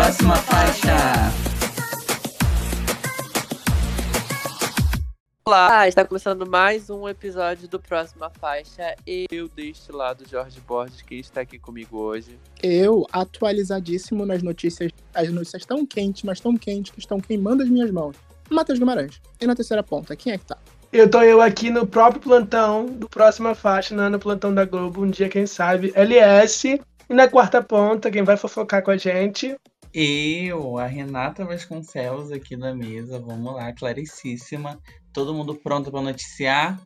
Próxima faixa. Olá, está começando mais um episódio do Próxima Faixa. Eu deste lado, Jorge Borges, que está aqui comigo hoje. Eu, atualizadíssimo nas notícias, as notícias tão quentes, mas tão quentes que estão queimando as minhas mãos. Matheus Guimarães. E na terceira ponta, quem é que tá? Eu tô eu aqui no próprio plantão do Próxima Faixa, não é no plantão da Globo, um dia, quem sabe, LS. E na quarta ponta, quem vai fofocar com a gente, Eu, a Renata Vasconcelos aqui na mesa. Vamos lá, claricíssima. Todo mundo pronto para noticiar?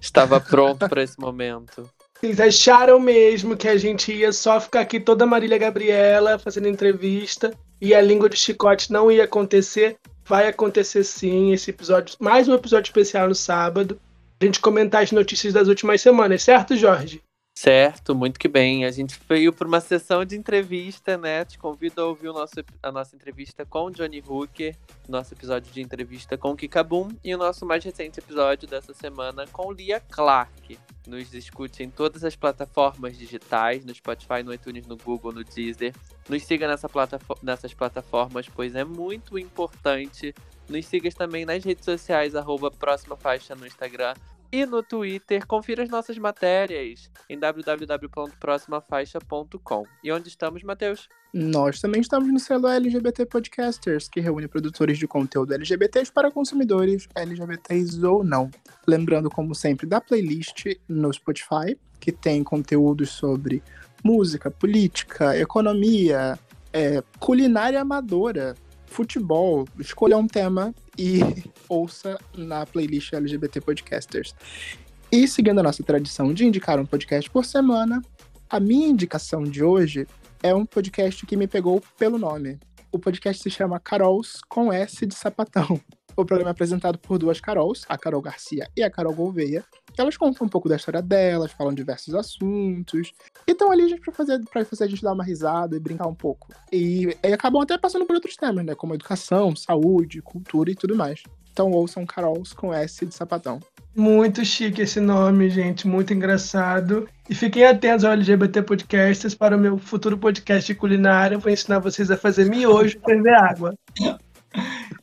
Estava pronto para esse momento. Vocês acharam mesmo que a gente ia só ficar aqui toda Marília Gabriela fazendo entrevista e a língua de chicote não ia acontecer? Vai acontecer sim, esse episódio, mais um episódio especial no sábado. A gente comentar as notícias das últimas semanas, certo, Jorge? Certo, muito que bem. A gente veio para uma sessão de entrevista, né? Te convido a ouvir o nosso, a nossa entrevista com Johnny Hooker, nosso episódio de entrevista com Kikabum e o nosso mais recente episódio dessa semana com Lia Clark. Nos escute em todas as plataformas digitais, no Spotify, no iTunes, no Google, no Deezer. Nos siga nessa platafo- nessas plataformas, pois é muito importante. Nos siga também nas redes sociais, arroba Próxima Faixa no Instagram e no Twitter. Confira as nossas matérias em www.proximafaixa.com. E onde estamos, Matheus? Nós também estamos no selo LGBT Podcasters, que reúne produtores de conteúdo LGBTs para consumidores LGBTs ou não. Lembrando, como sempre, da playlist no Spotify, que tem conteúdos sobre música, política, economia, é, culinária amadora, futebol. Escolha um tema e ouça na playlist LGBT Podcasters. E seguindo a nossa tradição de indicar um podcast por semana, a minha indicação de hoje é um podcast que me pegou pelo nome. O podcast se chama Carols com S de sapatão. O programa é apresentado por duas Carols, a Carol Garcia e a Carol Gouveia. Elas contam um pouco da história delas, falam diversos assuntos. E estão ali gente, pra, fazer, pra fazer a gente dar uma risada e brincar um pouco. E, e acabam até passando por outros temas, né? Como educação, saúde, cultura e tudo mais. Então ouçam Carols com S de sapatão. Muito chique esse nome, gente, muito engraçado. E fiquem atentos ao LGBT Podcasters para o meu futuro podcast de culinária. Eu vou ensinar vocês a fazer miojo e ferver água.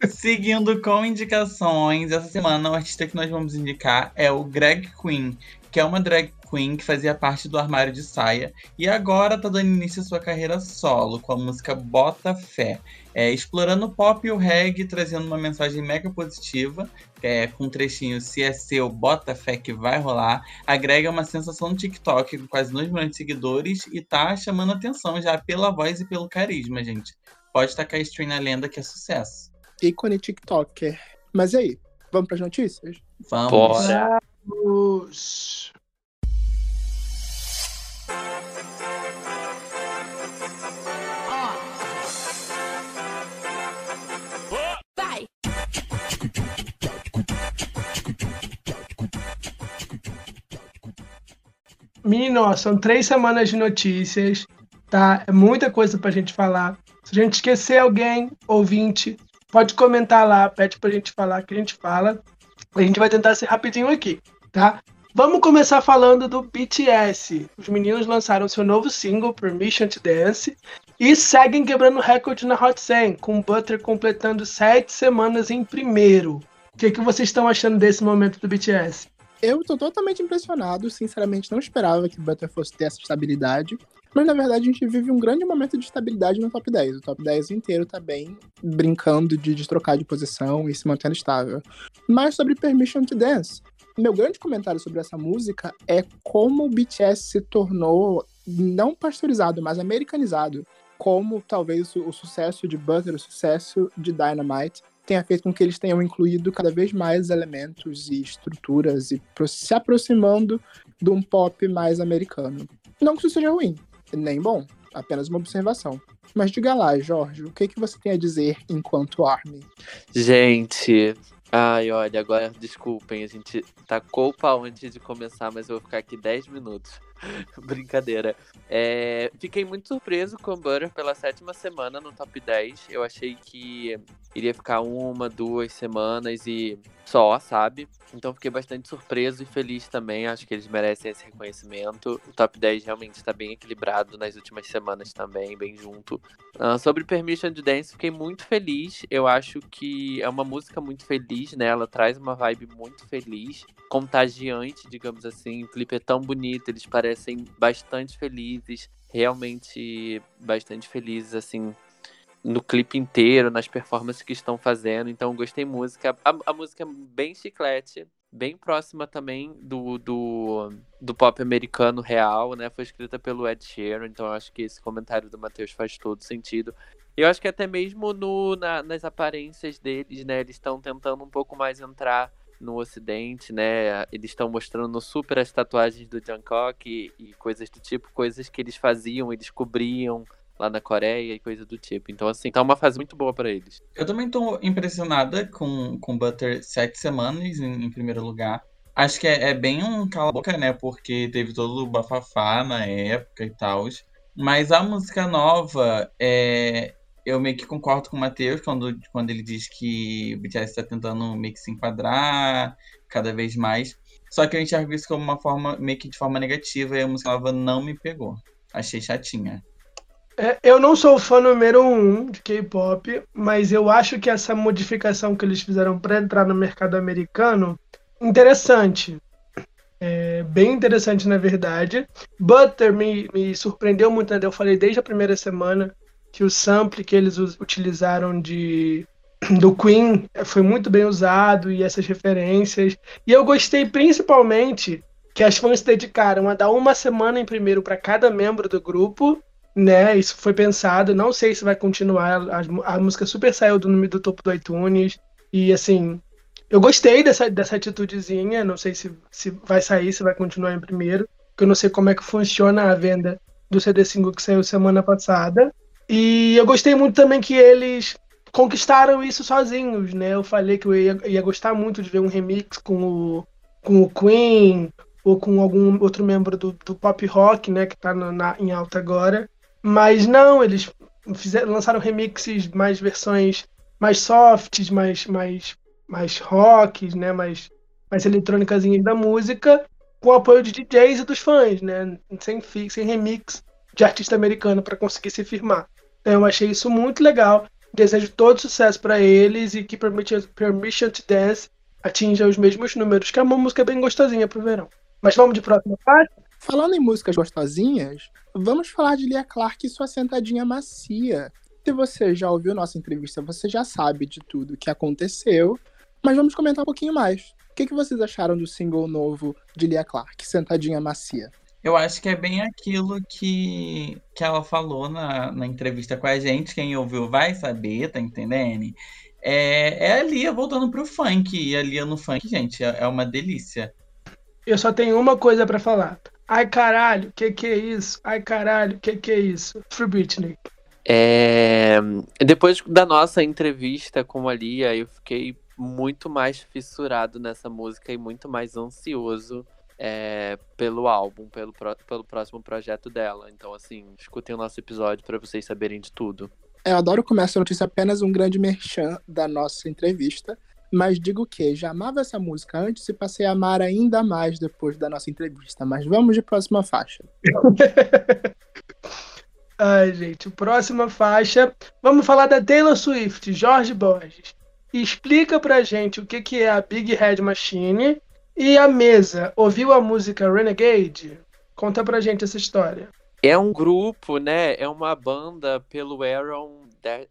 Seguindo com indicações, essa semana o artista que nós vamos indicar é o Greg Queen, que é uma drag queen que fazia parte do armário de saia e agora tá dando início à sua carreira solo com a música Bota Fé. É, explorando o pop e o reggae, trazendo uma mensagem mega positiva, é, com um trechinho se é seu, bota fé que vai rolar. A Greg é uma sensação no TikTok com quase 2 milhões de seguidores e tá chamando atenção já pela voz e pelo carisma, gente. Pode tacar stream na lenda que é sucesso. Ícone TikToker. Mas e aí, vamos para as notícias? Vamos. Bora. Os... Vai! Menino, ó, são três semanas de notícias, tá? É muita coisa pra gente falar. Se a gente esquecer alguém, ouvinte, pode comentar lá, pede pra gente falar que a gente fala. A gente vai tentar ser rapidinho aqui, tá? Vamos começar falando do BTS. Os meninos lançaram seu novo single, Permission to Dance, e seguem quebrando recorde na Hot 100, com Butter completando sete semanas em primeiro. O que, que vocês estão achando desse momento do BTS? Eu tô totalmente impressionado, sinceramente não esperava que Butter fosse ter essa estabilidade. Mas na verdade a gente vive um grande momento de estabilidade no top 10. O top 10 inteiro tá bem brincando de, de trocar de posição e se mantendo estável. Mas sobre Permission to Dance, meu grande comentário sobre essa música é como o BTS se tornou não pasteurizado, mas americanizado. Como talvez o, o sucesso de Butter, o sucesso de Dynamite, tenha feito com que eles tenham incluído cada vez mais elementos e estruturas e se aproximando de um pop mais americano. Não que isso seja ruim, nem bom, apenas uma observação. Mas diga lá, Jorge, o que, que você tem a dizer enquanto Army? Gente, ai, olha, agora desculpem, a gente tacou o pau antes de começar, mas eu vou ficar aqui 10 minutos. Brincadeira. É, fiquei muito surpreso com Butter pela sétima semana no top 10. Eu achei que iria ficar uma, duas semanas e só, sabe? Então fiquei bastante surpreso e feliz também. Acho que eles merecem esse reconhecimento. O top 10 realmente está bem equilibrado nas últimas semanas também, bem junto. Uh, sobre Permission to Dance, fiquei muito feliz. Eu acho que é uma música muito feliz, né? Ela traz uma vibe muito feliz, contagiante, digamos assim. O clipe é tão bonito, eles parecem bastante felizes, realmente bastante felizes, assim, no clipe inteiro, nas performances que estão fazendo. Então, gostei música. A, a música é bem chiclete, bem próxima também do, do, do pop americano real, né? Foi escrita pelo Ed Sheeran, então eu acho que esse comentário do Matheus faz todo sentido. Eu acho que até mesmo no, na, nas aparências deles, né? Eles estão tentando um pouco mais entrar no Ocidente, né? Eles estão mostrando super as tatuagens do Jungkook e, e coisas do tipo, coisas que eles faziam e descobriam lá na Coreia e coisa do tipo. Então, assim, tá uma fase muito boa para eles. Eu também tô impressionada com, com Butter sete semanas em, em primeiro lugar. Acho que é, é bem um cala-boca, né? Porque teve todo o bafafá na época e tal. Mas a música nova, é, eu meio que concordo com o Matheus quando, quando ele diz que o BTS está tentando meio que se enquadrar cada vez mais. Só que eu enxergo isso como uma forma, meio que de forma negativa, e a música nova não me pegou. Achei chatinha. É, eu não sou fã número um de K-pop, mas eu acho que essa modificação que eles fizeram para entrar no mercado americano, interessante. É, bem interessante, na verdade. Butter me, me surpreendeu muito, né? Eu falei desde a primeira semana que o sample que eles utilizaram de do Queen foi muito bem usado e essas referências. E eu gostei principalmente que as fãs se dedicaram a dar uma semana em primeiro para cada membro do grupo né? Isso foi pensado. Não sei se vai continuar. A, a música super saiu do, do topo do iTunes. E assim, eu gostei dessa, dessa atitudezinha. Não sei se, se vai sair, se vai continuar em primeiro. Porque eu não sei como é que funciona a venda do CD single que saiu semana passada. E eu gostei muito também que eles conquistaram isso sozinhos, né? Eu falei que eu ia, ia gostar muito de ver um remix com o, com o Queen ou com algum outro membro do, do pop rock, né? Que tá na, na, em alta agora. Mas não, eles fizeram, lançaram remixes, mais versões mais softs, mais, mais, mais rocks, né? mais, mais eletrônicas da música, com o apoio de DJs e dos fãs, né? sem, sem remix de artista americano para conseguir se firmar. Eu achei isso muito legal. Desejo todo sucesso para eles e que Permission to Dance atinja os mesmos números, que é uma música bem gostosinha pro verão. Mas vamos de próxima parte? Falando em músicas gostosinhas, vamos falar de Lia Clark e sua sentadinha macia. Se você já ouviu nossa entrevista, você já sabe de tudo que aconteceu, mas vamos comentar um pouquinho mais. O que, que vocês acharam do single novo de Lia Clark, Sentadinha Macia? Eu acho que é bem aquilo que, que ela falou na, na entrevista com a gente. Quem ouviu vai saber, tá entendendo? É, é a Lia voltando pro funk. E a Lia no funk, gente, é, é uma delícia. Eu só tenho uma coisa para falar. Ai caralho, que que é isso? Ai caralho, que que é isso? Free Britney. É... Depois da nossa entrevista com a Lia, eu fiquei muito mais fissurado nessa música e muito mais ansioso é, pelo álbum, pelo, pelo próximo projeto dela. Então, assim, escutem o nosso episódio para vocês saberem de tudo. Eu adoro começar a notícia apenas um grande merchan da nossa entrevista mas digo que já amava essa música antes e passei a amar ainda mais depois da nossa entrevista. Mas vamos de próxima faixa. Ai, gente, próxima faixa. Vamos falar da Taylor Swift, Jorge Borges. Explica pra gente o que, que é a Big Head Machine e a mesa. Ouviu a música Renegade? Conta pra gente essa história. É um grupo, né? É uma banda pelo Aaron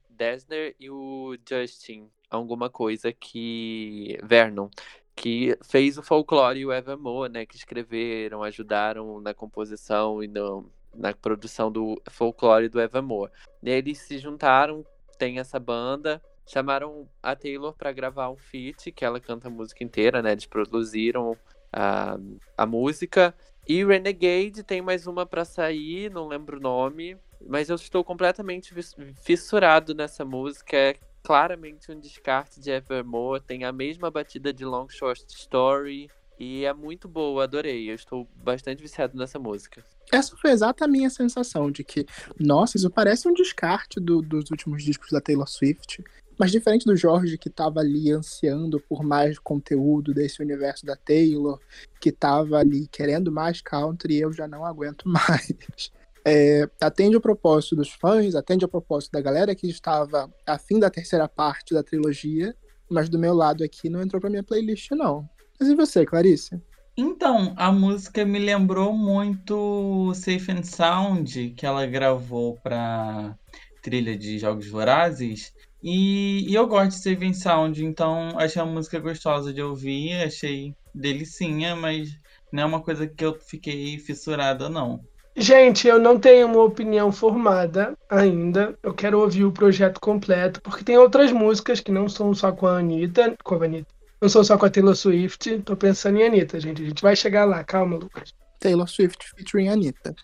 Dessner e o Justin alguma coisa que. Vernon, que fez o folclore e o Evermore, né? Que escreveram, ajudaram na composição e no, na produção do folclore do Evermore. E eles se juntaram, tem essa banda, chamaram a Taylor para gravar um feat, que ela canta a música inteira, né? Eles produziram a, a música. E Renegade tem mais uma para sair, não lembro o nome, mas eu estou completamente fissurado nessa música. É claramente um descarte de Evermore, tem a mesma batida de Long Short Story E é muito boa, adorei. Eu estou bastante viciado nessa música. Essa foi exata a minha sensação de que, nossa, isso parece um descarte do- dos últimos discos da Taylor Swift. Mas diferente do Jorge, que tava ali ansiando por mais conteúdo desse universo da Taylor, que tava ali querendo mais country, eu já não aguento mais. É, atende o propósito dos fãs, atende ao propósito da galera que estava afim da terceira parte da trilogia, mas do meu lado aqui não entrou pra minha playlist, não. Mas e você, Clarice? Então, a música me lembrou muito Safe and Sound, que ela gravou pra trilha de Jogos Vorazes. E, e eu gosto de and Sound, então achei a música gostosa de ouvir, achei delicinha, mas não é uma coisa que eu fiquei fissurada, não. Gente, eu não tenho uma opinião formada ainda. Eu quero ouvir o projeto completo, porque tem outras músicas que não são só com a Anitta, com a Anitta. Não são só com a Taylor Swift. Tô pensando em Anitta, gente. A gente vai chegar lá. Calma, Lucas. Taylor Swift featuring Anitta.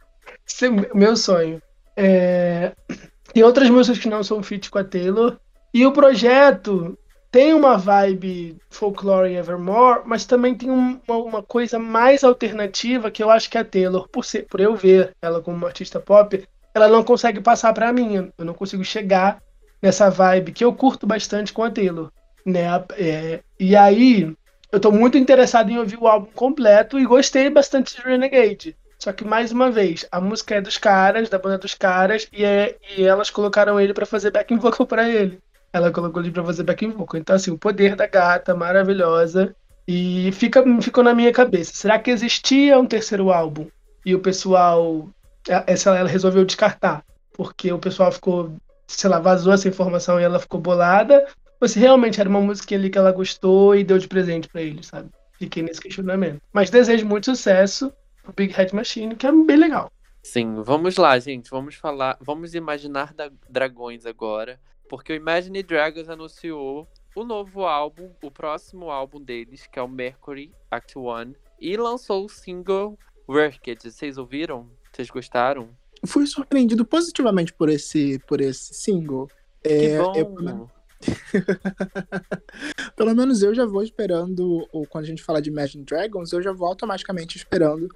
Esse é meu sonho. É, Tem outras músicas que não são feat com a Taylor. E o projeto tem uma vibe folklore Evermore, mas também tem um- uma, uma coisa mais alternativa que eu acho que a Taylor, por, ser, por eu ver ela como uma artista pop, ela não consegue passar pra mim. Eu não consigo chegar nessa vibe que eu curto bastante com a Taylor. Né? É, e aí, eu tô muito interessado em ouvir o álbum completo e gostei bastante de Renegade. Só que, mais uma vez, a música é dos caras, da banda dos caras, e, é, e elas colocaram ele pra fazer backing vocal pra ele. Ela colocou ele pra fazer backing vocal. Então, assim, o poder da gata, maravilhosa. E fica, ficou na minha cabeça. Será que existia um terceiro álbum? E o pessoal. Essa ela resolveu descartar. Porque o pessoal ficou. Sei lá, vazou essa informação e ela ficou bolada. Ou se realmente era uma música ali que ela gostou e deu de presente pra ele, sabe? Fiquei nesse questionamento. Mas desejo muito sucesso pro Big Head Machine, que é bem legal. Sim, vamos lá, gente. Vamos falar. Vamos imaginar da- dragões agora. Porque o Imagine Dragons anunciou o novo álbum, o próximo álbum deles, que é o Mercury Act One. E lançou o single Worked. Vocês ouviram? Vocês gostaram? Fui surpreendido positivamente por esse, por esse single. Que É, bom! eu- pelo menos eu já vou esperando, ou quando a gente fala de Imagine Dragons, eu já vou automaticamente esperando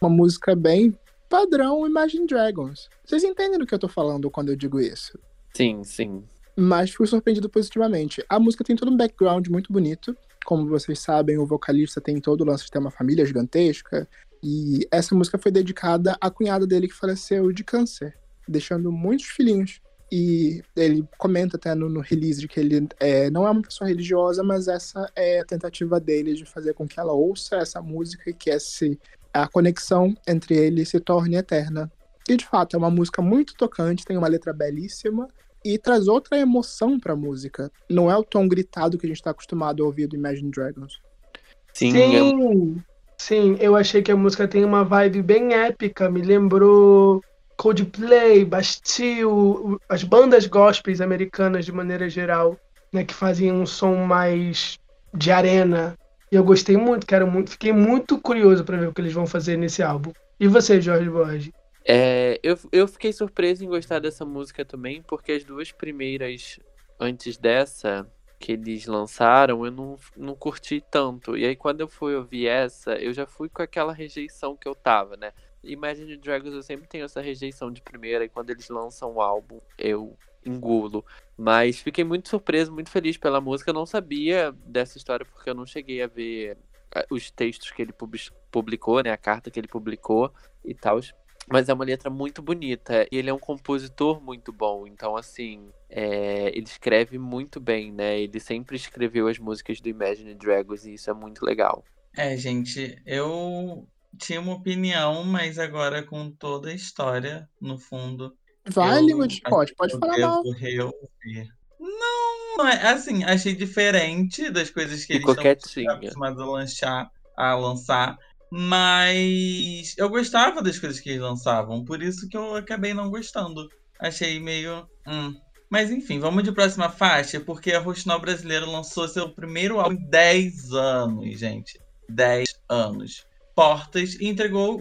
uma música bem padrão Imagine Dragons. Vocês entendem do que eu tô falando quando eu digo isso? Sim, sim. Mas fui surpreendido positivamente. A música tem todo um background muito bonito. Como vocês sabem, o vocalista tem todo o lance de ter uma família gigantesca. E essa música foi dedicada à cunhada dele que faleceu de câncer, deixando muitos filhinhos. E ele comenta até no, no release de que ele é, não é uma pessoa religiosa, mas essa é a tentativa dele de fazer com que ela ouça essa música e que esse, a conexão entre eles se torne eterna. E de fato, é uma música muito tocante, tem uma letra belíssima e traz outra emoção pra música. Não é o tom gritado que a gente tá acostumado a ouvir do Imagine Dragons. Sim, Sim, sim, eu achei que a música tem uma vibe bem épica, me lembrou Coldplay, Bastille, as bandas gospels americanas de maneira geral, né, que faziam um som mais de arena. E eu gostei muito, quero muito, fiquei muito curioso para ver o que eles vão fazer nesse álbum. E você, Jorge Borges? É, eu, eu fiquei surpreso em gostar dessa música também, porque as duas primeiras antes dessa que eles lançaram, eu não, não curti tanto. E aí quando eu fui ouvir essa, eu já fui com aquela rejeição que eu tava, né? Imagine Dragons eu sempre tenho essa rejeição de primeira, e quando eles lançam o álbum, eu engulo. Mas fiquei muito surpreso, muito feliz pela música. Eu não sabia dessa história porque eu não cheguei a ver os textos que ele publi- publicou, né? A carta que ele publicou e tal. Mas é uma letra muito bonita. E ele é um compositor muito bom. Então, assim, é, ele escreve muito bem, né? Ele sempre escreveu as músicas do Imagine Dragons e isso é muito legal. É, gente, eu tinha uma opinião, mas agora com toda a história no fundo, Vai, Eu- língua de pode eu falar mal. devo reouvir. Não, não é assim, achei diferente das coisas que Ficou eles estão acostumados a lançar, a lançar, mas eu gostava das coisas que eles lançavam, por isso que eu acabei não gostando. Achei meio. hum. Mas enfim, vamos de próxima faixa, porque a Roxinol brasileira lançou seu primeiro álbum em 10 anos, gente. 10 anos. Portas e entregou,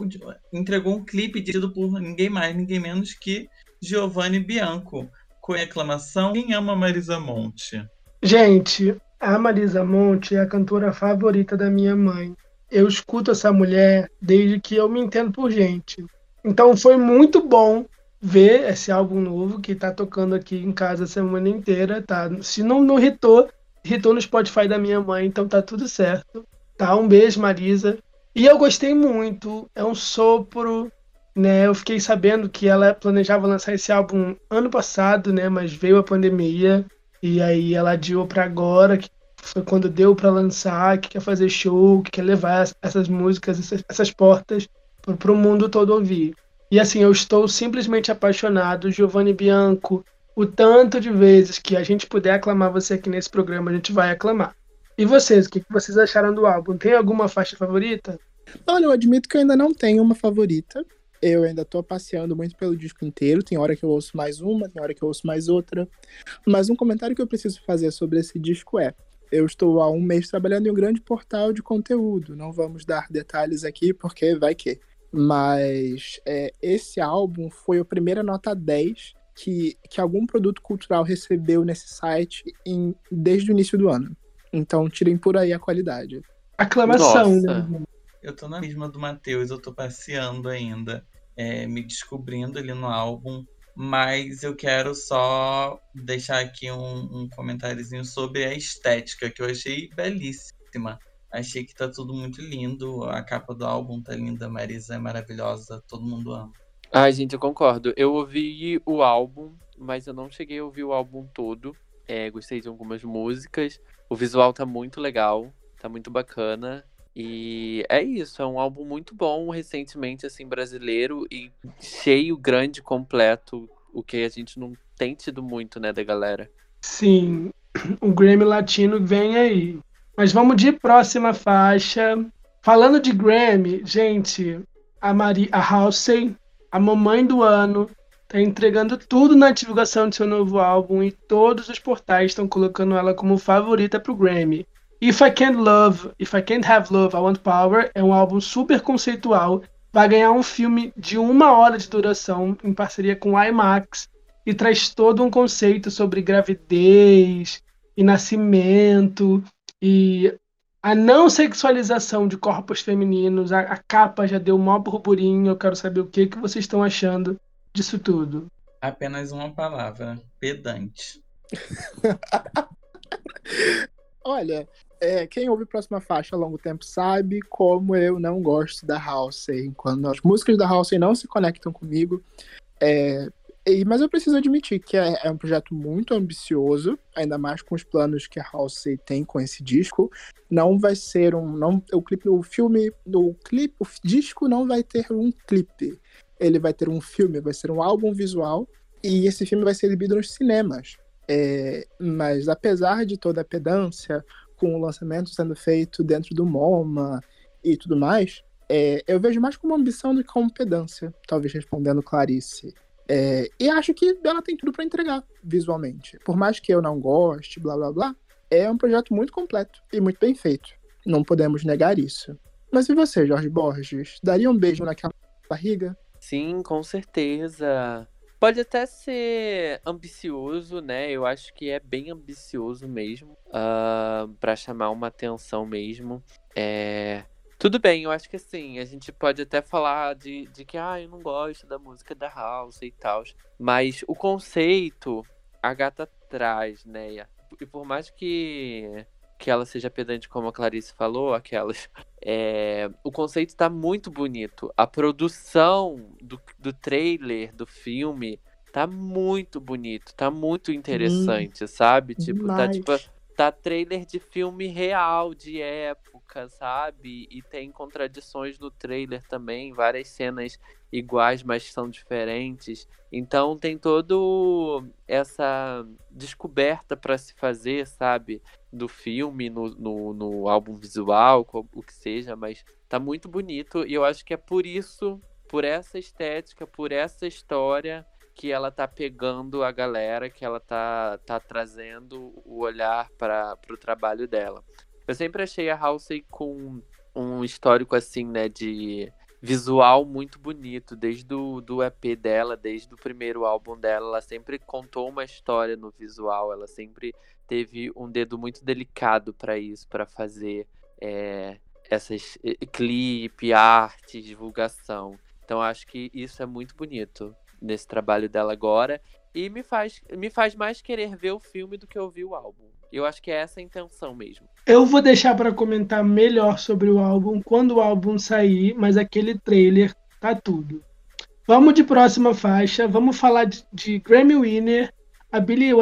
entregou um clipe dirigido por ninguém mais, ninguém menos que Giovanni Bianco, com a Quem ama Marisa Monte? Gente, a Marisa Monte é a cantora favorita da minha mãe. Eu escuto essa mulher desde que eu me entendo por gente. Então foi muito bom ver esse álbum novo que tá tocando aqui em casa a semana inteira, tá? Se não, não hitou, hitou no Spotify da minha mãe, então tá tudo certo. Tá? Um beijo, Marisa. E eu gostei muito, é um sopro, né? Eu fiquei sabendo que ela planejava lançar esse álbum ano passado, né? Mas veio a pandemia e aí ela adiou para agora, que foi quando deu para lançar, que quer fazer show, que quer levar essas músicas, essas, essas portas para o mundo todo ouvir. E assim, eu estou simplesmente apaixonado, Giovanni Bianco. O tanto de vezes que a gente puder aclamar você aqui nesse programa, a gente vai aclamar. E vocês, o que vocês acharam do álbum? Tem alguma faixa favorita? Olha, eu admito que eu ainda não tenho uma favorita. Eu ainda tô passeando muito pelo disco inteiro. Tem hora que eu ouço mais uma, tem hora que eu ouço mais outra. Mas um comentário que eu preciso fazer sobre esse disco é: eu estou há um mês trabalhando em um grande portal de conteúdo. Não vamos dar detalhes aqui, porque vai que. Mas é, esse álbum foi a primeira nota 10 que, que algum produto cultural recebeu nesse site em, desde o início do ano. Então tirem por aí a qualidade. Aclamação, né? Eu tô na mesma do Matheus, eu tô passeando ainda, é, me descobrindo ali no álbum. Mas eu quero só deixar aqui um, um comentáriozinho sobre a estética, que eu achei belíssima. Achei que tá tudo muito lindo. A capa do álbum tá linda, Marisa é maravilhosa, todo mundo ama. Ai, gente, eu concordo. Eu ouvi o álbum, mas eu não cheguei a ouvir o álbum todo. É, gostei de algumas músicas. O visual tá muito legal, tá muito bacana. E é isso, é um álbum muito bom, recentemente, assim, brasileiro e cheio, grande, completo, o que a gente não tem tido muito, né, da galera. Sim, o Grammy Latino vem aí. Mas vamos de próxima faixa. Falando de Grammy, gente, a Maria a Halsey, a mamãe do ano, tá entregando tudo na divulgação de seu novo álbum e todos os portais estão colocando ela como favorita pro Grammy. If I Can't Love, If I Can't Have Love, I Want Power é um álbum super conceitual. Vai ganhar um filme de uma hora de duração em parceria com o IMAX e traz todo um conceito sobre gravidez e nascimento e a não sexualização de corpos femininos. A, a capa já deu um maior burburinho. Eu quero saber o que, que vocês estão achando disso tudo. Apenas uma palavra: pedante. Olha, é, quem ouve Próxima Faixa há longo tempo sabe como eu não gosto da Halsey. Quando as músicas da Halsey não se conectam comigo. É, e, mas eu preciso admitir que é, é, um projeto muito ambicioso, ainda mais com os planos que a Halsey tem com esse disco. Não vai ser um. Não, o clipe, o filme, o clipe, o disco não vai ter um clipe. Ele vai ter um filme, vai ser um álbum visual. E esse filme vai ser exibido nos cinemas. É, mas apesar de toda a pedância, com o lançamento sendo feito dentro do MoMA e tudo mais, é, eu vejo mais como ambição do que como pedância, talvez respondendo Clarice. É, e acho que ela tem tudo para entregar visualmente. Por mais que eu não goste, blá blá blá, é um projeto muito completo e muito bem feito. Não podemos negar isso. Mas e você, Jorge Borges? Daria um beijo naquela barriga? Sim, com certeza. Pode até ser ambicioso, né? Eu acho que é bem ambicioso mesmo, uh, ah, para chamar uma atenção mesmo. É... Tudo bem, eu acho que assim, a gente pode até falar de, de que, ah, eu não gosto da música da House e tal, mas o conceito a gata traz, né? E por mais que que ela seja pedante, como a Clarice falou, aquelas. É, o conceito está muito bonito. A produção do, do trailer, do filme, tá muito bonito, tá muito interessante, hum, sabe? Tipo, tá tipo. Tá trailer de filme real, de época, sabe? E tem contradições no trailer também, várias cenas iguais, mas são diferentes. Então tem todo essa descoberta para se fazer, sabe? Do filme, no, no, no, álbum visual, o que seja, mas tá muito bonito e eu acho que é por isso, por essa estética, por essa história que ela tá pegando a galera, que ela tá, tá trazendo o olhar para o trabalho dela. Eu sempre achei a Halsey com um histórico assim, né, de visual muito bonito, desde o do EP dela, desde o primeiro álbum dela, ela sempre contou uma história no visual, ela sempre teve um dedo muito delicado para isso, para fazer é, essas clipe, arte, divulgação. Então acho que isso é muito bonito nesse trabalho dela agora e me faz, me faz mais querer ver o filme do que ouvir o álbum. Eu acho que é essa a intenção mesmo. Eu vou deixar para comentar melhor sobre o álbum quando o álbum sair, mas aquele trailer tá tudo. Vamos de próxima faixa, vamos falar de, de Grammy Winner, a Billie,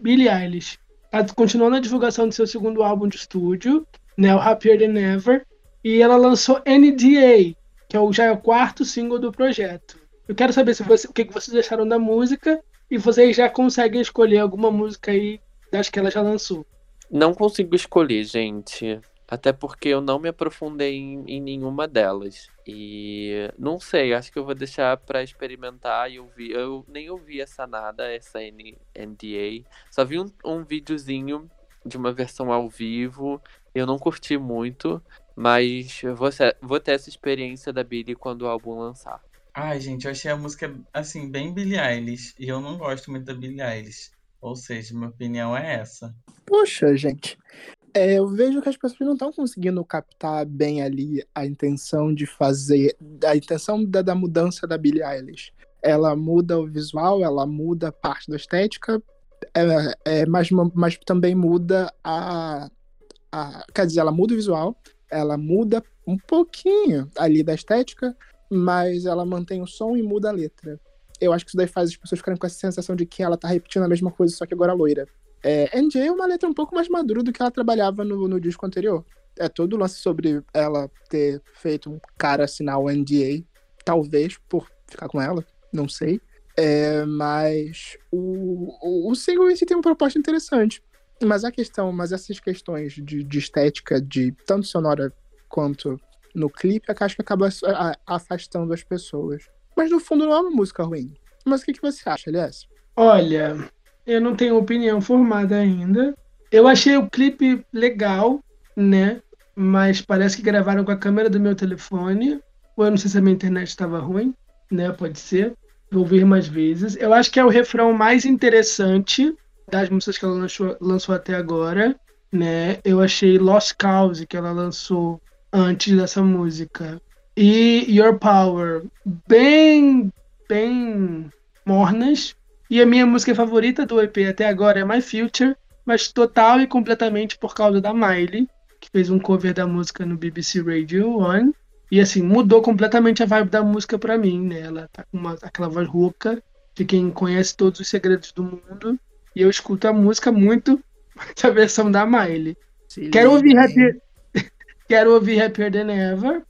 Billie Eilish. Tá continuando a divulgação do seu segundo álbum de estúdio, né, o Happier Than Ever, e ela lançou NDA, que é o, já é o quarto single do projeto. Eu quero saber se você, o que vocês acharam da música e vocês já conseguem escolher alguma música aí das que ela já lançou. Não consigo escolher, gente. Até porque eu não me aprofundei em, em nenhuma delas. E não sei, acho que eu vou deixar para experimentar e ouvir. Eu nem ouvi essa nada, essa N NDA. Só vi um, um videozinho de uma versão ao vivo. Eu não curti muito, mas eu vou, vou ter essa experiência da Billy quando o álbum lançar. Ai, gente, eu achei a música, assim, bem Billie Eilish. E eu não gosto muito da Billie Eilish. Ou seja, minha opinião é essa. Poxa, gente. É, eu vejo que as pessoas não estão conseguindo captar bem ali a intenção de fazer. A intenção da, da mudança da Billie Eilish. Ela muda o visual, ela muda parte da estética, é, é, mas, mas também muda a, a. Quer dizer, ela muda o visual, ela muda um pouquinho ali da estética, mas ela mantém o som e muda a letra. Eu acho que isso daí faz as pessoas ficarem com essa sensação de que ela tá repetindo a mesma coisa, só que agora loira. É, NJ é uma letra um pouco mais madura do que ela trabalhava no, no disco anterior. É todo o lance sobre ela ter feito um cara assinar o NDA, talvez por ficar com ela, não sei. É, mas o, o, o single em si tem uma proposta interessante. Mas a questão, mas essas questões de, de estética, de tanto sonora quanto no clipe, acho que acaba afastando as pessoas. Mas no fundo não é uma música ruim. Mas o que, que você acha, aliás? Olha, eu não tenho opinião formada ainda. Eu achei o clipe legal, né? Mas parece que gravaram com a câmera do meu telefone. Ou eu não sei se a minha internet estava ruim, né? Pode ser. Vou ouvir mais vezes. Eu acho que é o refrão mais interessante das músicas que ela lançou, lançou até agora, né? Eu achei Lost Cause, que ela lançou antes dessa música. E Your Power, bem, bem mornas. E a minha música favorita do EP até agora é My Future, mas total e completamente por causa da Miley, que fez um cover da música no BBC Radio One. E assim, mudou completamente a vibe da música para mim, né? Ela tá com uma, aquela voz rouca de quem conhece todos os segredos do mundo. E eu escuto a música muito a versão da Miley. Sim, Quero ouvir Happy, Quero ouvir Happier Than Ever,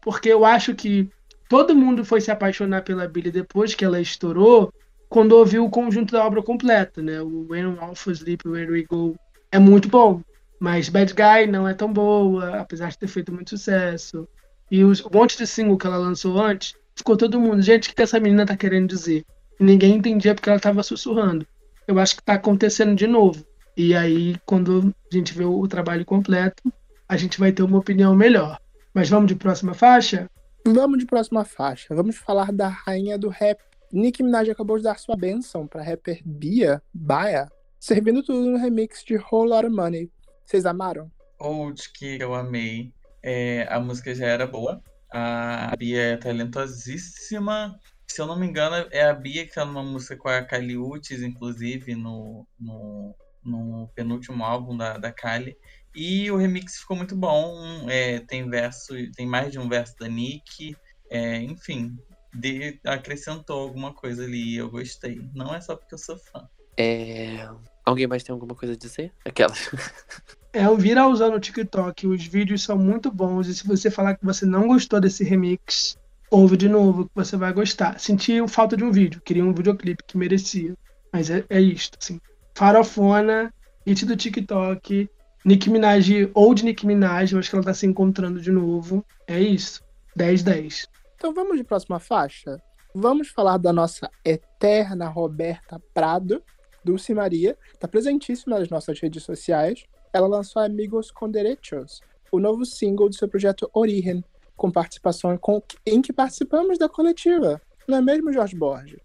porque eu acho que todo mundo foi se apaixonar pela Billie depois que ela estourou, quando ouviu o conjunto da obra completa, né? O When Alpha Sleep, Where We Go é muito bom, mas Bad Guy não é tão boa, apesar de ter feito muito sucesso. E os, um monte de single que ela lançou antes, ficou todo mundo, gente, o que essa menina tá querendo dizer? E ninguém entendia porque ela tava sussurrando. Eu acho que tá acontecendo de novo. E aí, quando a gente vê o trabalho completo, a gente vai ter uma opinião melhor. Mas vamos de próxima faixa? Vamos de próxima faixa. Vamos falar da rainha do rap. Nicki Minaj acabou de dar sua benção para rapper Bia, Baia, servindo tudo no remix de Whole Lotta Money. Vocês amaram? Old que eu amei. É, a música já era boa. A Bia é talentosíssima. Se eu não me engano, é a Bia que tá numa música com a Kali Uchis, inclusive, no, no, no penúltimo álbum da, da Kali. E o remix ficou muito bom. É, tem verso, tem mais de um verso da Nick. É, enfim, de, acrescentou alguma coisa ali e eu gostei. Não é só porque eu sou fã. É... Alguém mais tem alguma coisa a dizer? Aquela. É o viralzão no TikTok. Os vídeos são muito bons. E se você falar que você não gostou desse remix, ouve de novo que você vai gostar. Senti falta de um vídeo. Queria um videoclipe que merecia. Mas é, é isto, assim. Farofona, hit do TikTok. Nick Minaj, ou de Nick Minaj, eu acho que ela tá se encontrando de novo. É isso. 10-10. Então vamos de próxima faixa? Vamos falar da nossa eterna Roberta Prado, Dulce Maria. Tá presentíssima nas nossas redes sociais. Ela lançou Amigos com Derechos, o novo single do seu projeto Origen, com participação com, em que participamos da coletiva. Não é mesmo, Jorge Borges?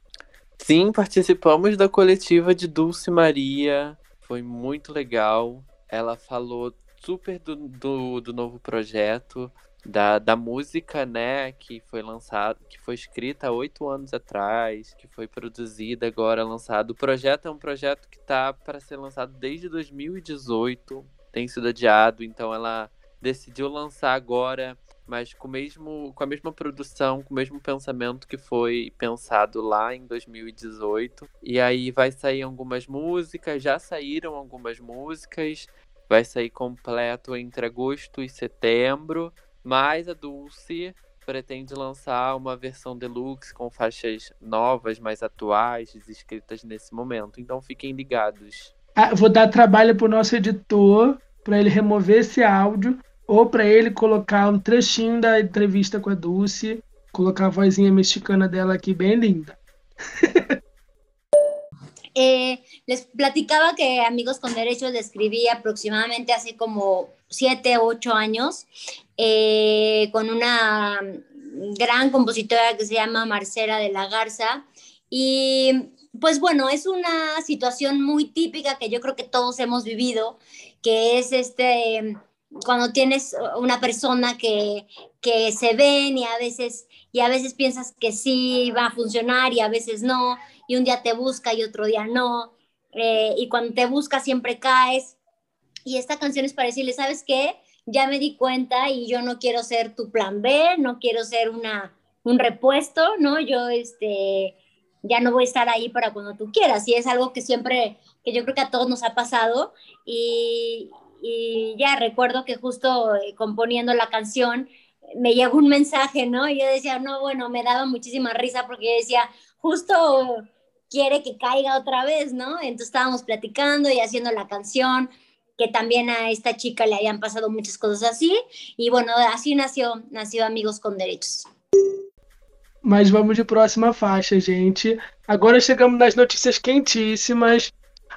Sim, participamos da coletiva de Dulce Maria. Foi muito legal ela falou super do, do, do novo projeto, da, da música, né, que foi lançada, que foi escrita há oito anos atrás, que foi produzida agora, lançado. O projeto é um projeto que tá para ser lançado desde 2018, tem sido adiado, então ela decidiu lançar agora, mas com, mesmo, com a mesma produção, com o mesmo pensamento que foi pensado lá em 2018. E aí vai sair algumas músicas, já saíram algumas músicas, vai sair completo entre agosto e setembro. Mas a Dulce pretende lançar uma versão deluxe com faixas novas, mais atuais, escritas nesse momento. Então fiquem ligados. Ah, vou dar trabalho pro nosso editor para ele remover esse áudio ou para ele colocar um trechinho da entrevista com a Dulce, colocar a vozinha mexicana dela aqui bem linda. Eh, les platicaba que Amigos con Derechos le escribí aproximadamente hace como siete, ocho años eh, con una gran compositora que se llama Marcela de la Garza. Y pues bueno, es una situación muy típica que yo creo que todos hemos vivido, que es este, cuando tienes una persona que, que se ven y a veces y a veces piensas que sí va a funcionar y a veces no, y un día te busca y otro día no, eh, y cuando te busca siempre caes. Y esta canción es para decirle, ¿sabes qué? Ya me di cuenta y yo no quiero ser tu plan B, no quiero ser una, un repuesto, ¿no? Yo, este, ya no voy a estar ahí para cuando tú quieras. Y es algo que siempre, que yo creo que a todos nos ha pasado. Y, y ya recuerdo que justo eh, componiendo la canción, me llegó un mensaje, ¿no? Y yo decía, no, bueno, me daba muchísima risa porque yo decía, justo quiere que caiga otra vez, ¿no? Entonces estábamos platicando y haciendo la canción, que también a esta chica le habían pasado muchas cosas así, y bueno, así nació, nació Amigos com Direitos. Mas vamos de próxima faixa, gente. Agora chegamos nas notícias quentíssimas.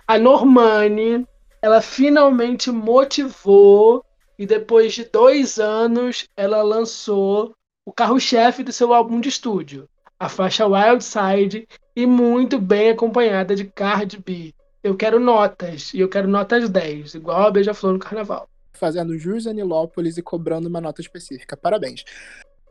A Normani, ela finalmente motivou e depois de dois anos ela lançou o carro-chefe do seu álbum de estúdio, a faixa Wild Side, e muito bem acompanhada de Cardi B. Eu quero notas, e eu quero notas 10, igual a Beija-Flor no carnaval. Fazendo jus a Nilópolis e cobrando uma nota específica. Parabéns.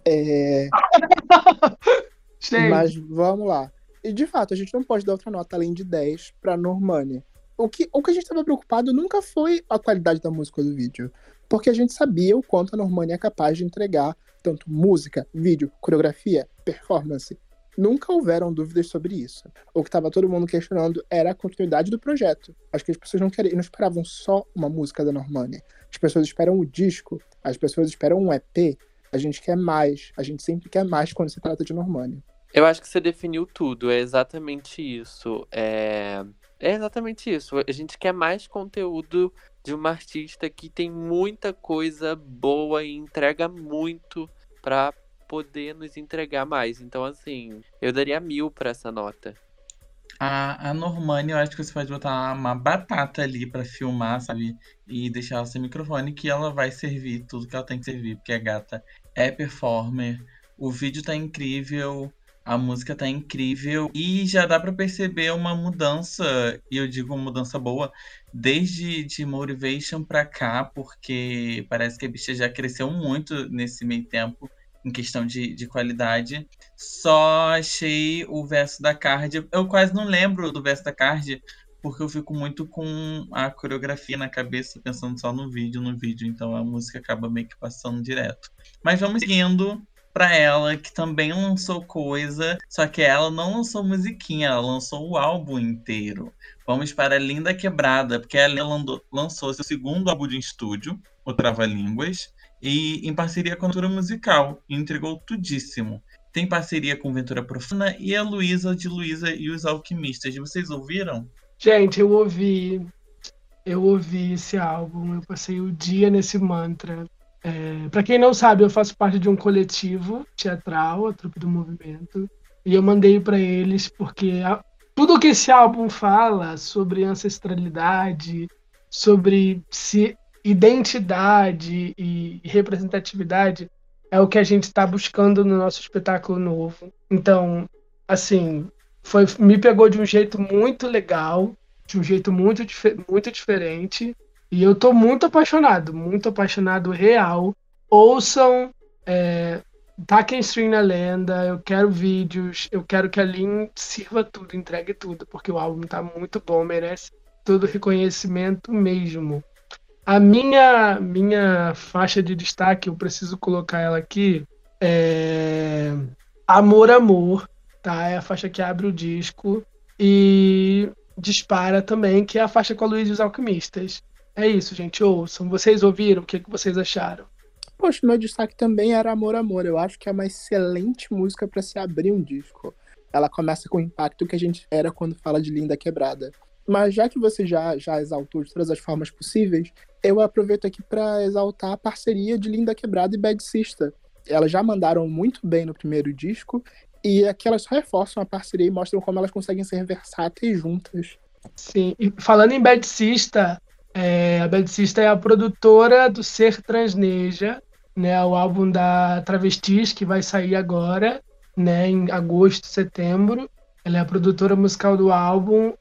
É... Mas vamos lá. E de fato, a gente não pode dar outra nota além de 10 para Normani. O que, o que a gente estava preocupado nunca foi a qualidade da música do vídeo, porque a gente sabia o quanto a Normani é capaz de entregar tanto música, vídeo, coreografia, performance. Nunca houveram dúvidas sobre isso. O que estava todo mundo questionando era a continuidade do projeto. Acho que as pessoas não, queriam, não esperavam só uma música da Normani. As pessoas esperam o disco, as pessoas esperam um EP. A gente quer mais, a gente sempre quer mais quando se trata de Normani. Eu acho que você definiu tudo, é exatamente isso. É... é exatamente isso. A gente quer mais conteúdo de uma artista que tem muita coisa boa e entrega muito para poder nos entregar mais. Então, assim, eu daria mil para essa nota. A, a Normani, eu acho que você pode botar uma batata ali para filmar, sabe? E deixar ela sem microfone, que ela vai servir tudo que ela tem que servir, porque a gata é performer, o vídeo tá incrível, a música tá incrível e já dá para perceber uma mudança, e eu digo uma mudança boa, desde de Motivation pra cá, porque parece que a bicha já cresceu muito nesse meio tempo em questão de, de qualidade. Só achei o verso da Card. Eu quase não lembro do verso da Card, porque eu fico muito com a coreografia na cabeça, pensando só no vídeo, no vídeo, então a música acaba meio que passando direto. Mas vamos seguindo para ela, que também lançou coisa, só que ela não lançou musiquinha, ela lançou o álbum inteiro. Vamos para Linda Quebrada, porque ela lançou seu segundo álbum de estúdio, o Trava Línguas, e em parceria com a Cultura Musical, e entregou tudíssimo. Tem parceria com Ventura Profana e a Luísa de Luísa e os Alquimistas. Vocês ouviram? Gente, eu ouvi. Eu ouvi esse álbum, eu passei o dia nesse mantra. É, para quem não sabe, eu faço parte de um coletivo teatral, a Trupe do Movimento, e eu mandei para eles porque a, tudo que esse álbum fala sobre ancestralidade, sobre se, identidade e representatividade é o que a gente está buscando no nosso espetáculo novo. Então, assim, foi, me pegou de um jeito muito legal, de um jeito muito, muito diferente. E eu tô muito apaixonado, muito apaixonado real. Ouçam, é, taquem stream na lenda, eu quero vídeos, eu quero que a Lin sirva tudo, entregue tudo, porque o álbum tá muito bom, merece todo reconhecimento mesmo. A minha, minha faixa de destaque, eu preciso colocar ela aqui, é Amor, Amor, tá? É a faixa que abre o disco. E Dispara também, que é a faixa com a Luiz e os Alquimistas. É isso, gente. Ouçam. Vocês ouviram? O que, que vocês acharam? Poxa, meu destaque também era Amor, Amor. Eu acho que é uma excelente música para se abrir um disco. Ela começa com o impacto que a gente era quando fala de Linda Quebrada. Mas já que você já, já exaltou de todas as formas possíveis, eu aproveito aqui para exaltar a parceria de Linda Quebrada e Bad Sister. Elas já mandaram muito bem no primeiro disco e aqui elas só reforçam a parceria e mostram como elas conseguem ser versáteis juntas. Sim, e falando em Bad Sister, é, a Bad Sister é a produtora do Ser Transneja, né, o álbum da Travestis, que vai sair agora, né, em agosto, setembro. Ela é a produtora musical do álbum.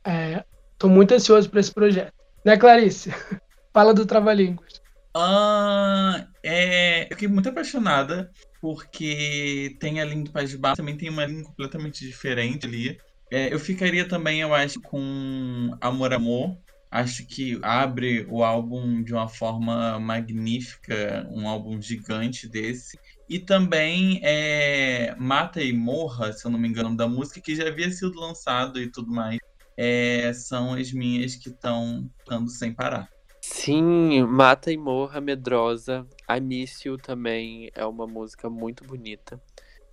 Estou é, muito ansioso para esse projeto. Né, Clarice? Fala do Trava-Línguas. Ah, é, eu fiquei muito apaixonada porque tem a linha do País de Baixo, também tem uma linha completamente diferente ali. É, eu ficaria também, eu acho, com Amor Amor. Acho que abre o álbum de uma forma magnífica, um álbum gigante desse. E também é, Mata e Morra, se eu não me engano, da música, que já havia sido lançado e tudo mais. É, são as minhas que estão ficando sem parar. Sim, Mata e Morra, Medrosa. I Miss You também é uma música muito bonita.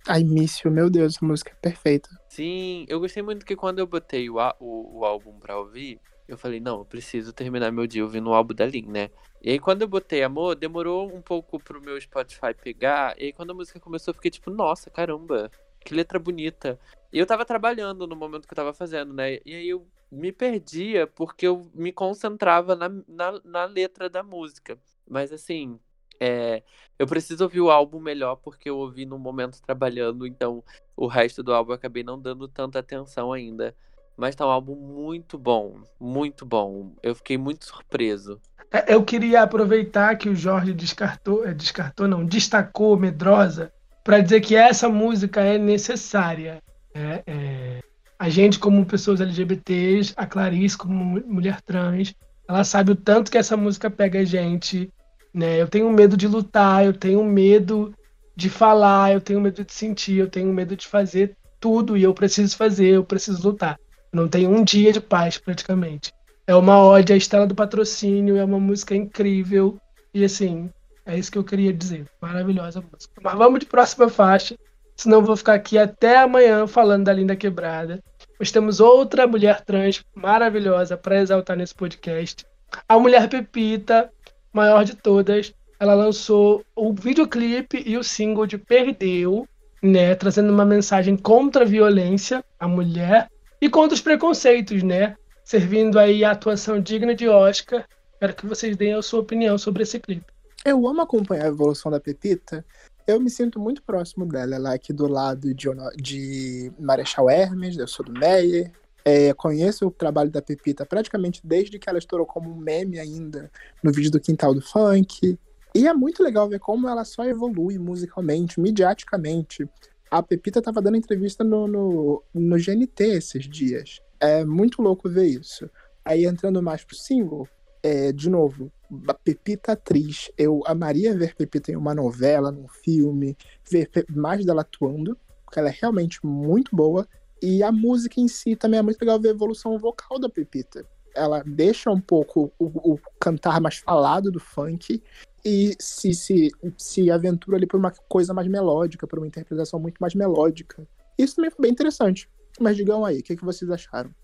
I Miss You, meu Deus, a música é perfeita. Sim, eu gostei muito que quando eu botei o, o, o álbum pra ouvir, eu falei, não, eu preciso terminar meu dia ouvindo o álbum da Lin, né? E aí quando eu botei Amor, demorou um pouco pro meu Spotify pegar. E aí quando a música começou, eu fiquei tipo, nossa, caramba, que letra bonita. E eu tava trabalhando no momento que eu tava fazendo, né? E aí eu me perdia porque eu me concentrava na, na, na letra da música. Mas assim, é, eu preciso ouvir o álbum melhor porque eu ouvi no momento trabalhando, então o resto do álbum eu acabei não dando tanta atenção ainda. Mas tá um álbum muito bom, muito bom. Eu fiquei muito surpreso. É, eu queria aproveitar que o Jorge descartou, é, descartou não, destacou Medrosa para dizer que essa música é necessária. É, é, a gente, como pessoas LGBTs, a Clarice, como mulher trans, ela sabe o tanto que essa música pega a gente. Né? Eu tenho medo de lutar, eu tenho medo de falar, eu tenho medo de sentir, eu tenho medo de fazer tudo e eu preciso fazer, eu preciso lutar. Não tenho um dia de paz praticamente. É uma ode à Estela do Patrocínio, é uma música incrível e assim, é isso que eu queria dizer. Maravilhosa música. Mas vamos de próxima faixa, senão vou ficar aqui até amanhã falando da Linda Quebrada. Nós temos outra mulher trans maravilhosa para exaltar nesse podcast. A mulher Pepita, maior de todas. Ela lançou o videoclipe e o single de Perdeu, né, trazendo uma mensagem contra a violência à mulher e contra os preconceitos, né, servindo aí a atuação digna de Oscar. Quero que vocês deem a sua opinião sobre esse clipe. Eu amo acompanhar a evolução da Pepita eu me sinto muito próximo dela. Ela é aqui do lado de, de Marechal Hermes, eu sou do Meyer. É, conheço o trabalho da Pepita praticamente desde que ela estourou como um meme ainda no vídeo do Quintal do Funk. E é muito legal ver como ela só evolui musicalmente, mediaticamente. A Pepita estava dando entrevista no, no, no GNT esses dias. É muito louco ver isso. Aí entrando mais pro single, é, de novo, a Pepita atriz. Eu amaria ver Pepita em uma novela, num filme, ver mais dela atuando, porque ela é realmente muito boa. E a música em si também é muito legal ver a evolução vocal da Pepita. Ela deixa um pouco o, o cantar mais falado do funk e se, se, se aventura ali por uma coisa mais melódica, por uma interpretação muito mais melódica. Isso também foi bem interessante. Mas digam aí, o que, que vocês acharam?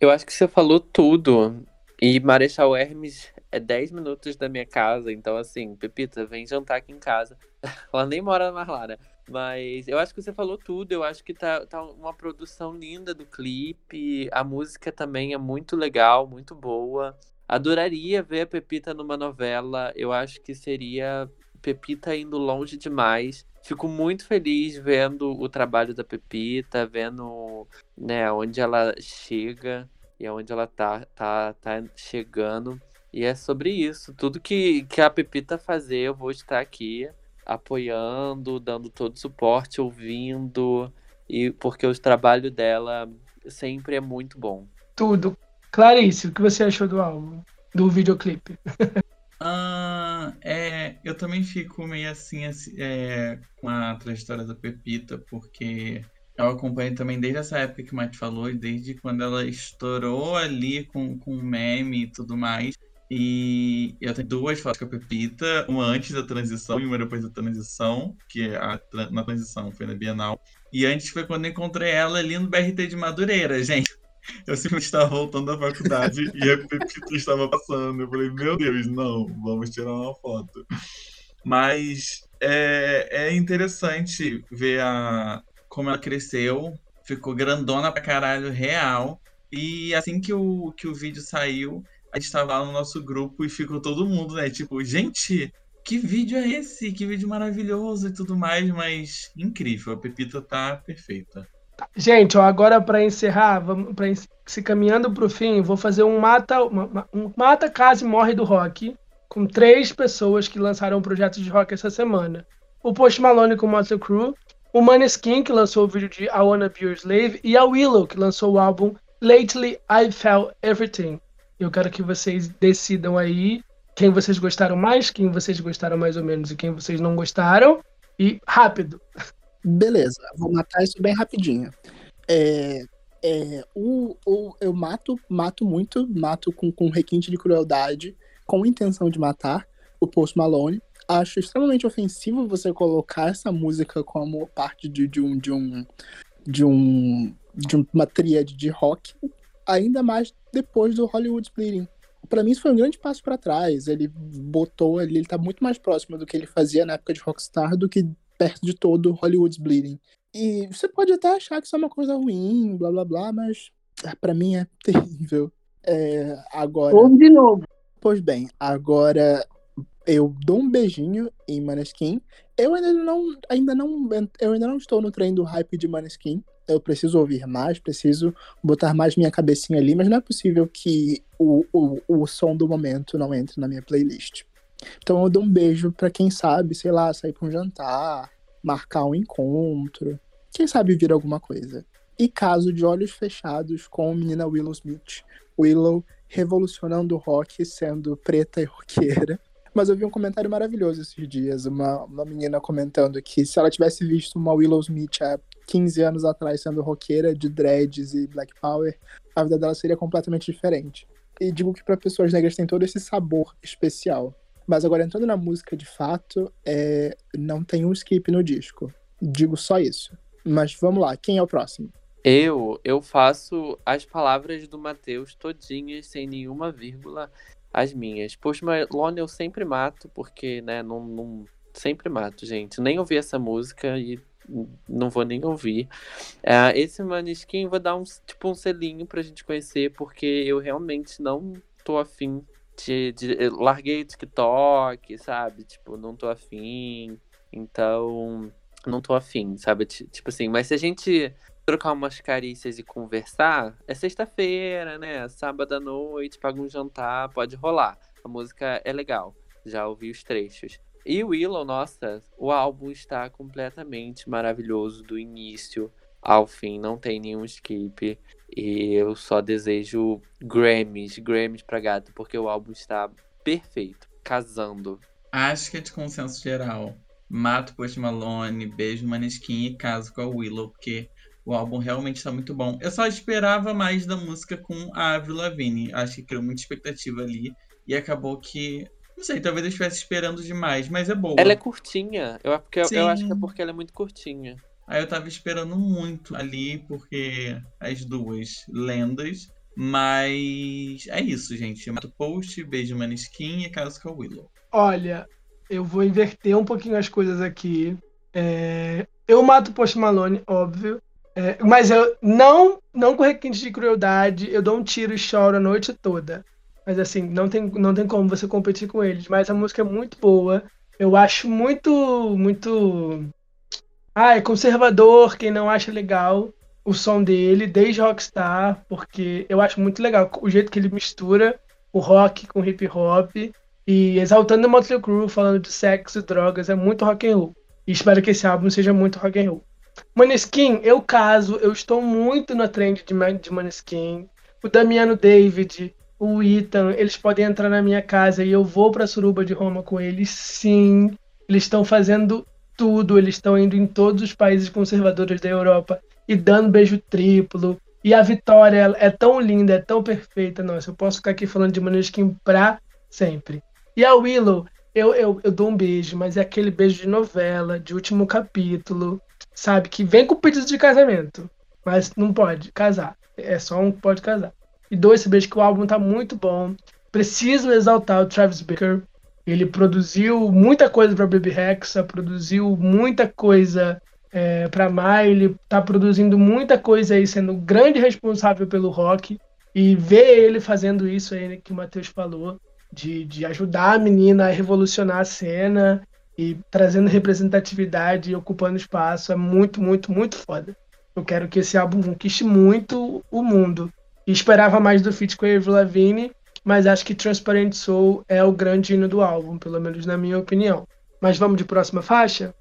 Eu acho que você falou tudo. E Marechal Hermes é 10 minutos da minha casa, então assim, Pepita, vem jantar aqui em casa. Ela nem mora mais lá, né? Mas eu acho que você falou tudo, eu acho que tá, tá uma produção linda do clipe, a música também é muito legal, muito boa. Adoraria ver a Pepita numa novela, eu acho que seria Pepita indo longe demais. Fico muito feliz vendo o trabalho da Pepita, vendo né, onde ela chega e aonde ela tá, tá, tá chegando. E é sobre isso. Tudo que, que a Pepita fazer, eu vou estar aqui apoiando, dando todo suporte, ouvindo. E porque o trabalho dela sempre é muito bom. Tudo. Clarice, o que você achou do álbum? Do videoclipe? Ah, é, eu também fico meio assim, assim, é, com a trajetória da Pepita, porque eu acompanho também desde essa época que o Matt falou, desde quando ela estourou ali com, com meme e tudo mais. E eu tenho duas fotos com a Pepita, uma antes da transição e uma depois da transição, que é a, na transição foi na Bienal. E antes foi quando eu encontrei ela ali no BRT de Madureira, gente. Eu simplesmente estava voltando da faculdade e a Pepita estava passando. Eu falei, meu Deus, não, vamos tirar uma foto. Mas é, é interessante ver a, como ela cresceu, ficou grandona pra caralho, real. E assim que o, que o vídeo saiu, a gente estava lá no nosso grupo e ficou todo mundo, né? Tipo, gente, que vídeo é esse? Que vídeo maravilhoso e tudo mais, mas incrível. A Pepita tá perfeita. Gente, ó, agora para encerrar, vamos para se caminhando para o fim, vou fazer um mata, uma, um mata case morre do rock com três pessoas que lançaram projetos de rock essa semana. O Post Malone com Motley Crue, o Maneskin que lançou o vídeo de I Wanna Be Your Slave e a Willow que lançou o álbum Lately I Felt Everything. Eu quero que vocês decidam aí quem vocês gostaram mais, quem vocês gostaram mais ou menos e quem vocês não gostaram. E rápido. Beleza, vou matar isso bem rapidinho. É, é, o, o, eu mato, mato muito, mato com, com requinte de crueldade, com intenção de matar o Post Malone. Acho extremamente ofensivo você colocar essa música como parte de, de um de um de um de uma tríade de rock, ainda mais depois do Hollywood Bleeding. Para mim isso foi um grande passo para trás. Ele botou ali, ele tá muito mais próximo do que ele fazia na época de Rockstar do que perto de todo Hollywood's Bleeding. E você pode até achar que isso é uma coisa ruim, blá blá blá, mas ah, para mim é terrível. É, agora. De novo. Pois bem, agora eu dou um beijinho em Maneskin. Eu ainda não, ainda não, eu ainda não estou no trem do hype de Maneskin. Eu preciso ouvir mais, preciso botar mais minha cabecinha ali, mas não é possível que o, o, o som do momento não entre na minha playlist. Então eu dou um beijo para quem sabe, sei lá, sair pra um jantar, marcar um encontro, quem sabe vir alguma coisa. E caso de olhos fechados com a menina Willow Smith. Willow revolucionando o rock, sendo preta e roqueira. Mas eu vi um comentário maravilhoso esses dias, uma, uma menina comentando que se ela tivesse visto uma Willow Smith há 15 anos atrás sendo roqueira de dreads e black power, a vida dela seria completamente diferente. E digo que para pessoas negras tem todo esse sabor especial. Mas agora, entrando na música de fato, é... não tem um skip no disco. Digo só isso. Mas vamos lá, quem é o próximo? Eu, eu faço as palavras do Matheus todinhas, sem nenhuma vírgula, as minhas. Post Malone eu sempre mato, porque, né, não, não, sempre mato, gente. Nem ouvi essa música e não vou nem ouvir. Uh, esse Maneskin vou dar um, tipo, um selinho pra gente conhecer, porque eu realmente não tô afim de, de, larguei o TikTok, sabe? Tipo, não tô afim. Então, não tô afim, sabe? Tipo assim, mas se a gente trocar umas carícias e conversar, é sexta-feira, né? Sábado à noite, paga um jantar, pode rolar. A música é legal. Já ouvi os trechos. E Willow, nossa, o álbum está completamente maravilhoso do início ao fim, não tem nenhum skip. E eu só desejo Grammys, Grammys pra gato, porque o álbum está perfeito, casando. Acho que é de consenso geral. Mato Post Malone, beijo Maneskin e caso com a Willow, porque o álbum realmente está muito bom. Eu só esperava mais da música com a Avril Lavigne. Acho que criou muita expectativa ali e acabou que não sei, talvez eu estivesse esperando demais, mas é boa. Ela é curtinha. Eu, porque, eu acho que é porque ela é muito curtinha. Aí eu tava esperando muito ali, porque as duas lendas. Mas é isso, gente. Mato Post, beijo Maneskin e Caso com a Willow. Olha, eu vou inverter um pouquinho as coisas aqui. É... Eu mato Post Malone, óbvio. É... Mas eu não, não com requinte de crueldade. Eu dou um tiro e choro a noite toda. Mas assim, não tem, não tem como você competir com eles. Mas a música é muito boa. Eu acho muito, muito ah, é conservador, quem não acha legal o som dele, desde Rockstar, porque eu acho muito legal o jeito que ele mistura o rock com hip hop e exaltando o Motley Crue, falando de sexo e drogas, é muito rock and roll. E espero que esse álbum seja muito rock and roll. Maneskin, eu caso, eu estou muito na trend de, de Maneskin. O Damiano David, o Ethan, eles podem entrar na minha casa e eu vou para a Suruba de Roma com eles, sim. Eles estão fazendo tudo, eles estão indo em todos os países conservadores da Europa e dando beijo triplo. E a Vitória é tão linda, é tão perfeita. Nossa, eu posso ficar aqui falando de Maneskin pra sempre. E a Willow, eu, eu, eu dou um beijo, mas é aquele beijo de novela, de último capítulo, sabe? Que vem com pedido de casamento, mas não pode casar. É só um que pode casar. E dou esse beijo que o álbum tá muito bom. Preciso exaltar o Travis Baker. Ele produziu muita coisa para Baby Rexa, produziu muita coisa é, para Miley, tá produzindo muita coisa aí, sendo grande responsável pelo rock. E ver ele fazendo isso aí que o Matheus falou, de, de ajudar a menina a revolucionar a cena e trazendo representatividade e ocupando espaço, é muito, muito, muito foda. Eu quero que esse álbum conquiste muito o mundo. E esperava mais do feat com a Avril Lavigne, mas acho que Transparent Soul é o grande hino do álbum, pelo menos na minha opinião. Mas vamos de próxima faixa?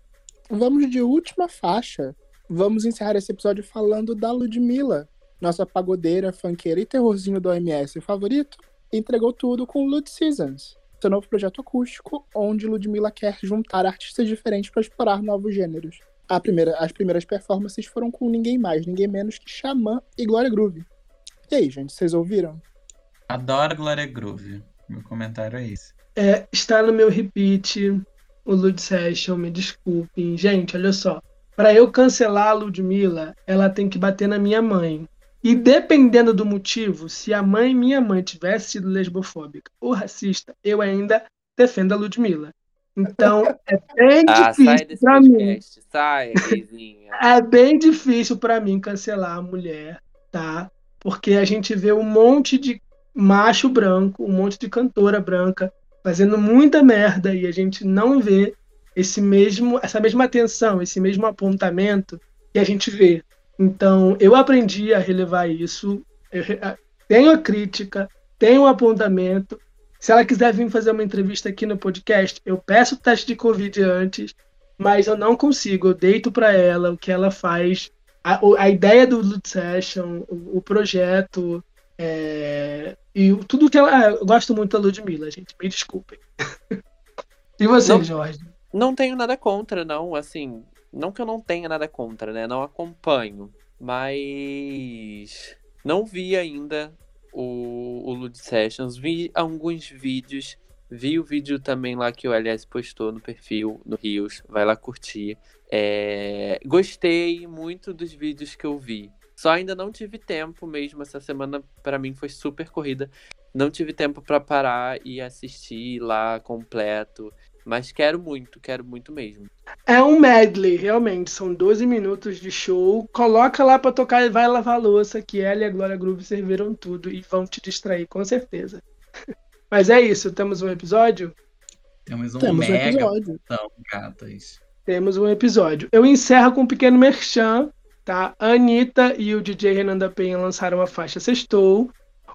Vamos de última faixa. Vamos encerrar esse episódio falando da Ludmilla, nossa pagodeira, funkeira e terrorzinho do OMS favorito. Entregou tudo com Lud Seasons, seu novo projeto acústico, onde Ludmilla quer juntar artistas diferentes para explorar novos gêneros. Primeira, as primeiras performances foram com ninguém mais, ninguém menos que Xamã e Glória Groove. E aí, gente, vocês ouviram? Adoro Glória Groove. Meu comentário é esse. É, está no meu repeat o Lud Session, me desculpem. Gente, olha só. Para eu cancelar a Ludmilla, ela tem que bater na minha mãe. E dependendo do motivo, se a mãe, minha mãe, tivesse sido lesbofóbica ou racista, eu ainda defendo a Ludmilla. Então, é bem ah, difícil para mim. Sai, é bem difícil para mim cancelar a mulher, tá? Porque a gente vê um monte de macho branco, um monte de cantora branca fazendo muita merda e a gente não vê esse mesmo, essa mesma atenção, esse mesmo apontamento que a gente vê. Então, eu aprendi a relevar isso. Eu tenho a crítica, tenho o apontamento. Se ela quiser vir fazer uma entrevista aqui no podcast, eu peço o teste de Covid antes, mas eu não consigo. Eu deito para ela o que ela faz, a, a ideia do Loot Session, o, o projeto, é, e tudo que ela. Ah, eu gosto muito da Ludmilla, gente. Me desculpem. e você, não, Jorge? Não tenho nada contra, não. Assim, não que eu não tenha nada contra, né? Não acompanho. Mas. Não vi ainda o, o Lud Sessions. Vi alguns vídeos. Vi o vídeo também lá que o LS postou no perfil, no Rios. Vai lá curtir. É... Gostei muito dos vídeos que eu vi. Só ainda não tive tempo mesmo. Essa semana para mim foi super corrida. Não tive tempo para parar e assistir lá completo. Mas quero muito, quero muito mesmo. É um medley, realmente. São 12 minutos de show. Coloca lá pra tocar e vai lavar a louça, que ela e a Glória Groove serviram tudo e vão te distrair, com certeza. Mas é isso, temos um episódio? Temos um temos mega um episódio. Então, gatas. Temos um episódio. Eu encerro com um pequeno merchan tá? A Anitta e o DJ Renan da Penha lançaram a faixa Sextou.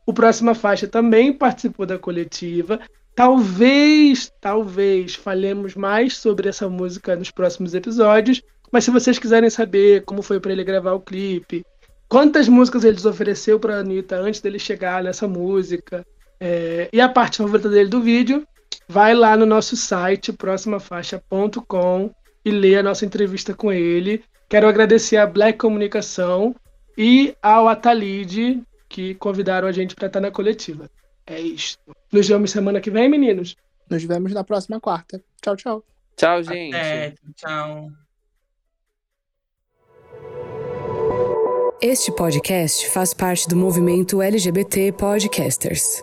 O Próxima Faixa também participou da coletiva. Talvez, talvez falemos mais sobre essa música nos próximos episódios. Mas se vocês quiserem saber como foi para ele gravar o clipe, quantas músicas ele ofereceu para Anitta antes dele chegar nessa música, é, e a parte favorita dele do vídeo, vai lá no nosso site, próximafaixa.com, e lê a nossa entrevista com ele. Quero agradecer a Black Comunicação e ao Atalide, que convidaram a gente para estar na coletiva. É isso. Nos vemos semana que vem, meninos. Nos vemos na próxima quarta. Tchau, tchau. Tchau, gente. Até, tchau. Este podcast faz parte do movimento LGBT Podcasters.